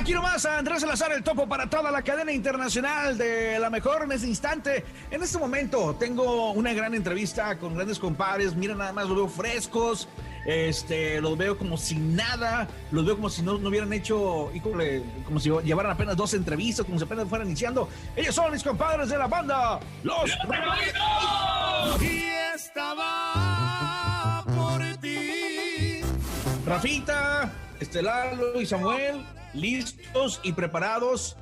Aquí nomás Andrés Salazar, el topo para toda la cadena internacional de la mejor en este instante. En este momento tengo una gran entrevista con grandes compadres. Mira, nada más los veo frescos. Este, los veo como si nada. Los veo como si no, no hubieran hecho, como si llevaran apenas dos entrevistas, como si apenas fueran iniciando. Ellos son mis compadres de la banda, Los Recoditos. Y estaba por ti. Rafita, Estelalo y Samuel listos y preparados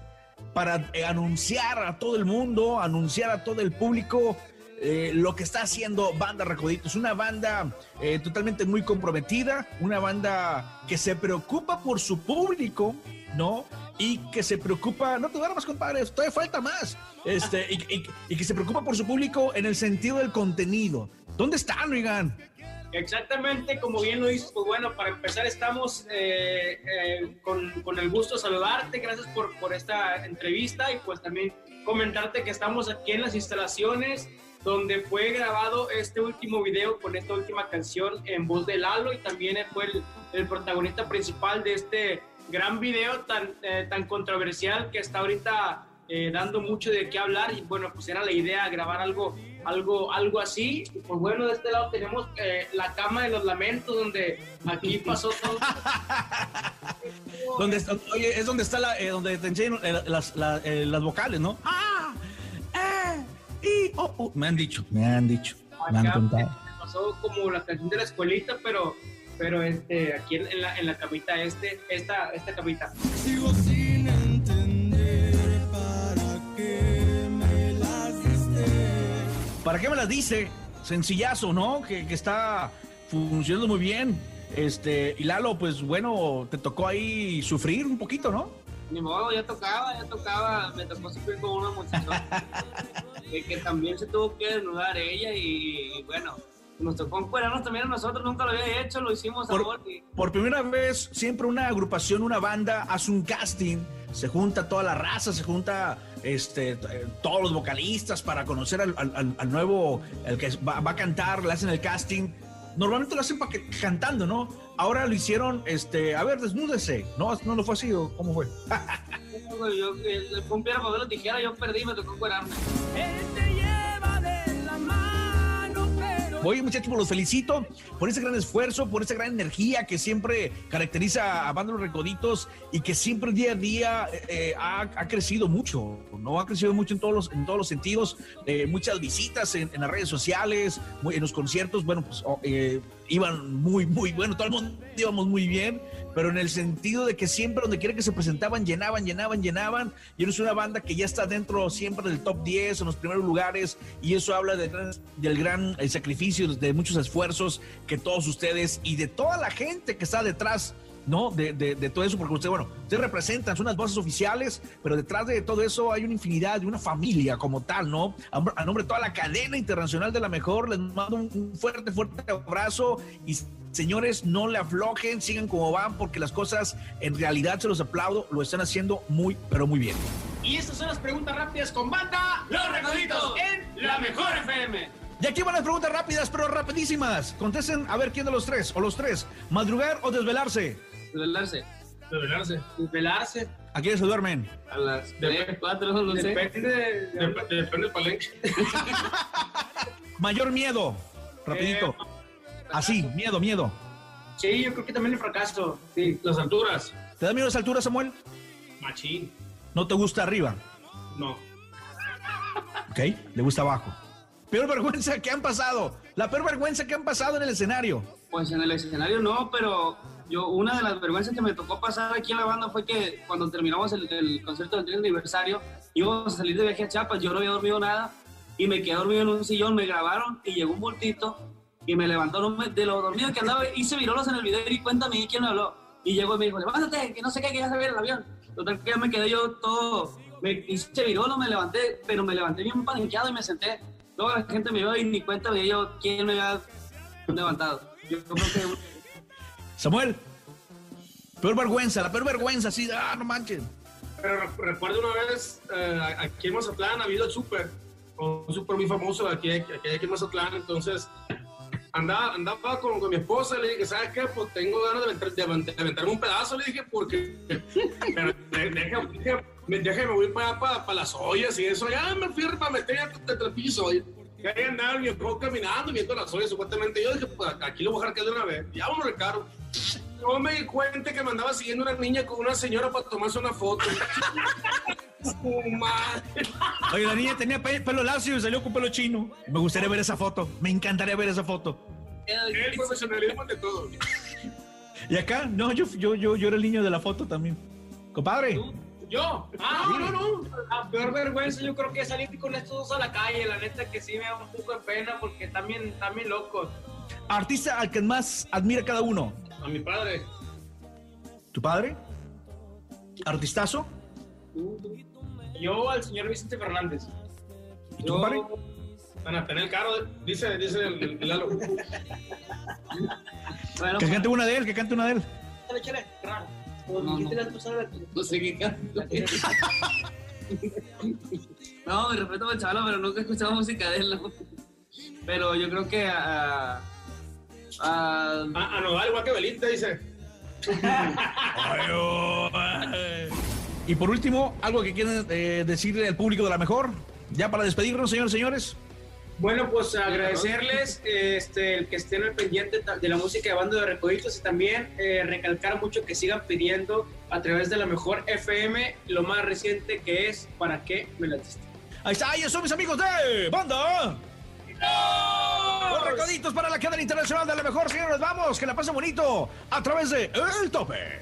para eh, anunciar a todo el mundo, anunciar a todo el público eh, lo que está haciendo Banda Recoditos. Una banda eh, totalmente muy comprometida, una banda que se preocupa por su público, ¿no? Y que se preocupa, no te duermas, compadres, todavía falta más. Este, y, que se preocupa por su público en el sentido del contenido. ¿Dónde están, oigan? Exactamente, como bien lo dices, pues bueno, para empezar estamos eh, eh, con, con, el gusto de saludarte, gracias por, por esta entrevista y pues también comentarte que estamos aquí en las instalaciones donde fue grabado este último video con esta última canción en voz de Lalo y también fue el, el protagonista principal de este gran video tan, eh, tan controversial que está ahorita eh, dando mucho de qué hablar y bueno, pues era la idea grabar algo, algo, algo así. Pues bueno, de este lado tenemos eh, la cama de los lamentos donde aquí pasó todo. donde oye, es donde está la, eh, donde te enseñan las, las, vocales, ¿no? Ah, y, oh, oh, Me han dicho, me han dicho, me han contado. Pasó como la canción de la escuelita, pero pero este, aquí en, la, en la camita, este, esta, esta camita. Sigo sin ¿Para qué me las dice? Sencillazo, ¿no? Que, está funcionando muy bien. Este, y Lalo, pues bueno, te tocó ahí sufrir un poquito, ¿no? Ni modo, ya tocaba, ya tocaba, me tocó sufrir con una muchacha que, también se tuvo que desnudar ella y, bueno, nos tocó encuadrarnos también a nosotros, nunca lo había hecho, lo hicimos por, Por primera vez, siempre una agrupación, una banda hace un casting se junta toda la raza, se junta este, todos los vocalistas para conocer al, nuevo, el que va, a cantar, le hacen el casting. Normalmente lo hacen para que, cantando, ¿no? Ahora lo hicieron, este, a ver, desnúdese. ¿No, no lo fue así o cómo fue? yo, fue un piedra, papel tijera, yo perdí, me tocó encuerarme. Oye, muchachos, los felicito por ese gran esfuerzo, por esa gran energía que siempre caracteriza a Banda Los Recoditos y que siempre día a día eh, ha, crecido mucho, ¿no? Ha crecido mucho en todos los, en todos los sentidos. Eh, muchas visitas en, las redes sociales, en los conciertos, bueno, pues oh, eh, iban muy, muy bueno, todo el mundo íbamos muy bien, pero en el sentido de que siempre donde quiera que se presentaban, llenaban, llenaban, llenaban. Y es una banda que ya está dentro siempre del top 10, en los primeros lugares, y eso habla del gran sacrificio de muchos esfuerzos que todos ustedes y de toda la gente que está detrás ¿no? De, de, todo eso, porque ustedes, bueno, ustedes representan, son unas voces oficiales, pero detrás de todo eso hay una infinidad de una familia como tal, ¿no? A, nombre de toda la cadena internacional de la mejor, les mando un, fuerte, fuerte abrazo y señores, no le aflojen, sigan como van, porque las cosas en realidad se los aplaudo, lo están haciendo muy, pero muy bien. Y estas son las preguntas rápidas con banda Los Recoditos en La Mejor FM. Y aquí van las preguntas rápidas, pero rapidísimas. Contesten a ver quién de los tres, o los tres, madrugar o desvelarse. Desvelarse. Desvelarse. Desvelarse. ¿A quiénes se duermen? A las 4, no sé. Depende, de, depende del palenque. Mayor miedo, rapidito. Eh, Así, miedo, miedo. Sí, yo creo que también el fracaso. Sí, las alturas. ¿Te da miedo las alturas, Samuel? Machín. ¿No te gusta arriba? No. Ok, le gusta abajo. Peor vergüenza que han pasado. La peor vergüenza que han pasado en el escenario. Pues en el escenario no, pero yo una de las vergüenzas que me tocó pasar aquí en la banda fue que cuando terminamos el, concierto del 30 aniversario íbamos a salir de viaje a Chiapas, yo no había dormido nada y me quedé dormido en un sillón, me grabaron y llegó un bultito y me levantó de lo dormido que andaba, hice virolos en el video y cuéntame quién me habló. Y llegó y me dijo, levántate, que no sé qué, que ya se ve el avión. Total que ya me quedé yo todo, me hice virolo, me levanté, pero me levanté bien paniqueado y me senté toda la gente me vio y ni cuenta de yo quién me había levantado. Yo creo que... Samuel, peor vergüenza, la peor vergüenza, sí, ah, no manches. Pero recuerdo una vez, eh, aquí en Mazatlán ha habido el súper, un súper muy famoso aquí, aquí, aquí en Mazatlán, entonces andaba, andaba con, con mi esposa, le dije, ¿sabes qué? Pues tengo ganas de, aventar- de de aventarme un pedazo, le dije, porque... Pero de- deja, deja- me, déjame, voy para, para, para las ollas y eso. Ya me fui para meter entre el piso. Y ahí andaba el viejo caminando, viendo las ollas, supuestamente. Yo dije, pues aquí lo voy a dejar caer de una vez. Ya vamos, Ricardo. No me di cuenta que me andaba siguiendo una niña con una señora para tomarse una foto. Madre. Oye, la niña tenía pe- pelo lacio y salió con pelo chino. Me gustaría ver esa foto. Me encantaría ver esa foto. El profesionalismo de todo. Y acá, no, yo, yo, yo, yo era el niño de la foto también. Compadre. ¿Yo? Ah, No, no, no. La peor vergüenza yo creo que es salir con estos dos a la calle, la neta que sí me da un poco de pena porque también, también locos. Artista al que más admira cada uno. A mi padre. ¿Tu padre? ¿Artistazo? Yo al señor Vicente Fernández. ¿Y tu Yo-? Van a tener caro, dice, dice el, el, el Lalo. Bueno, Que cante una de él, que cante una de él. Échale, échale, No, no. No sé qué canto. No, mi respeto para el chaval, pero nunca he escuchado música de él. ¿no? Pero yo creo que a. a- a- A, a Nodal, igual que Belinda, dice. Ay, oh, ay. Y por último, algo que quieren eh, decirle al público de la mejor. Ya para despedirnos, señores, señores. Bueno, pues agradecerles este, el que estén al pendiente de la música de Bando de Recoditos y también eh, recalcar mucho que sigan pidiendo a través de la mejor FM lo más reciente que es ¿Para qué me la diste? Ahí está, ellos son mis amigos de Banda. Los recoditos para la cadena internacional de la mejor, señores. Vamos, que la pasen bonito a través de El Tope.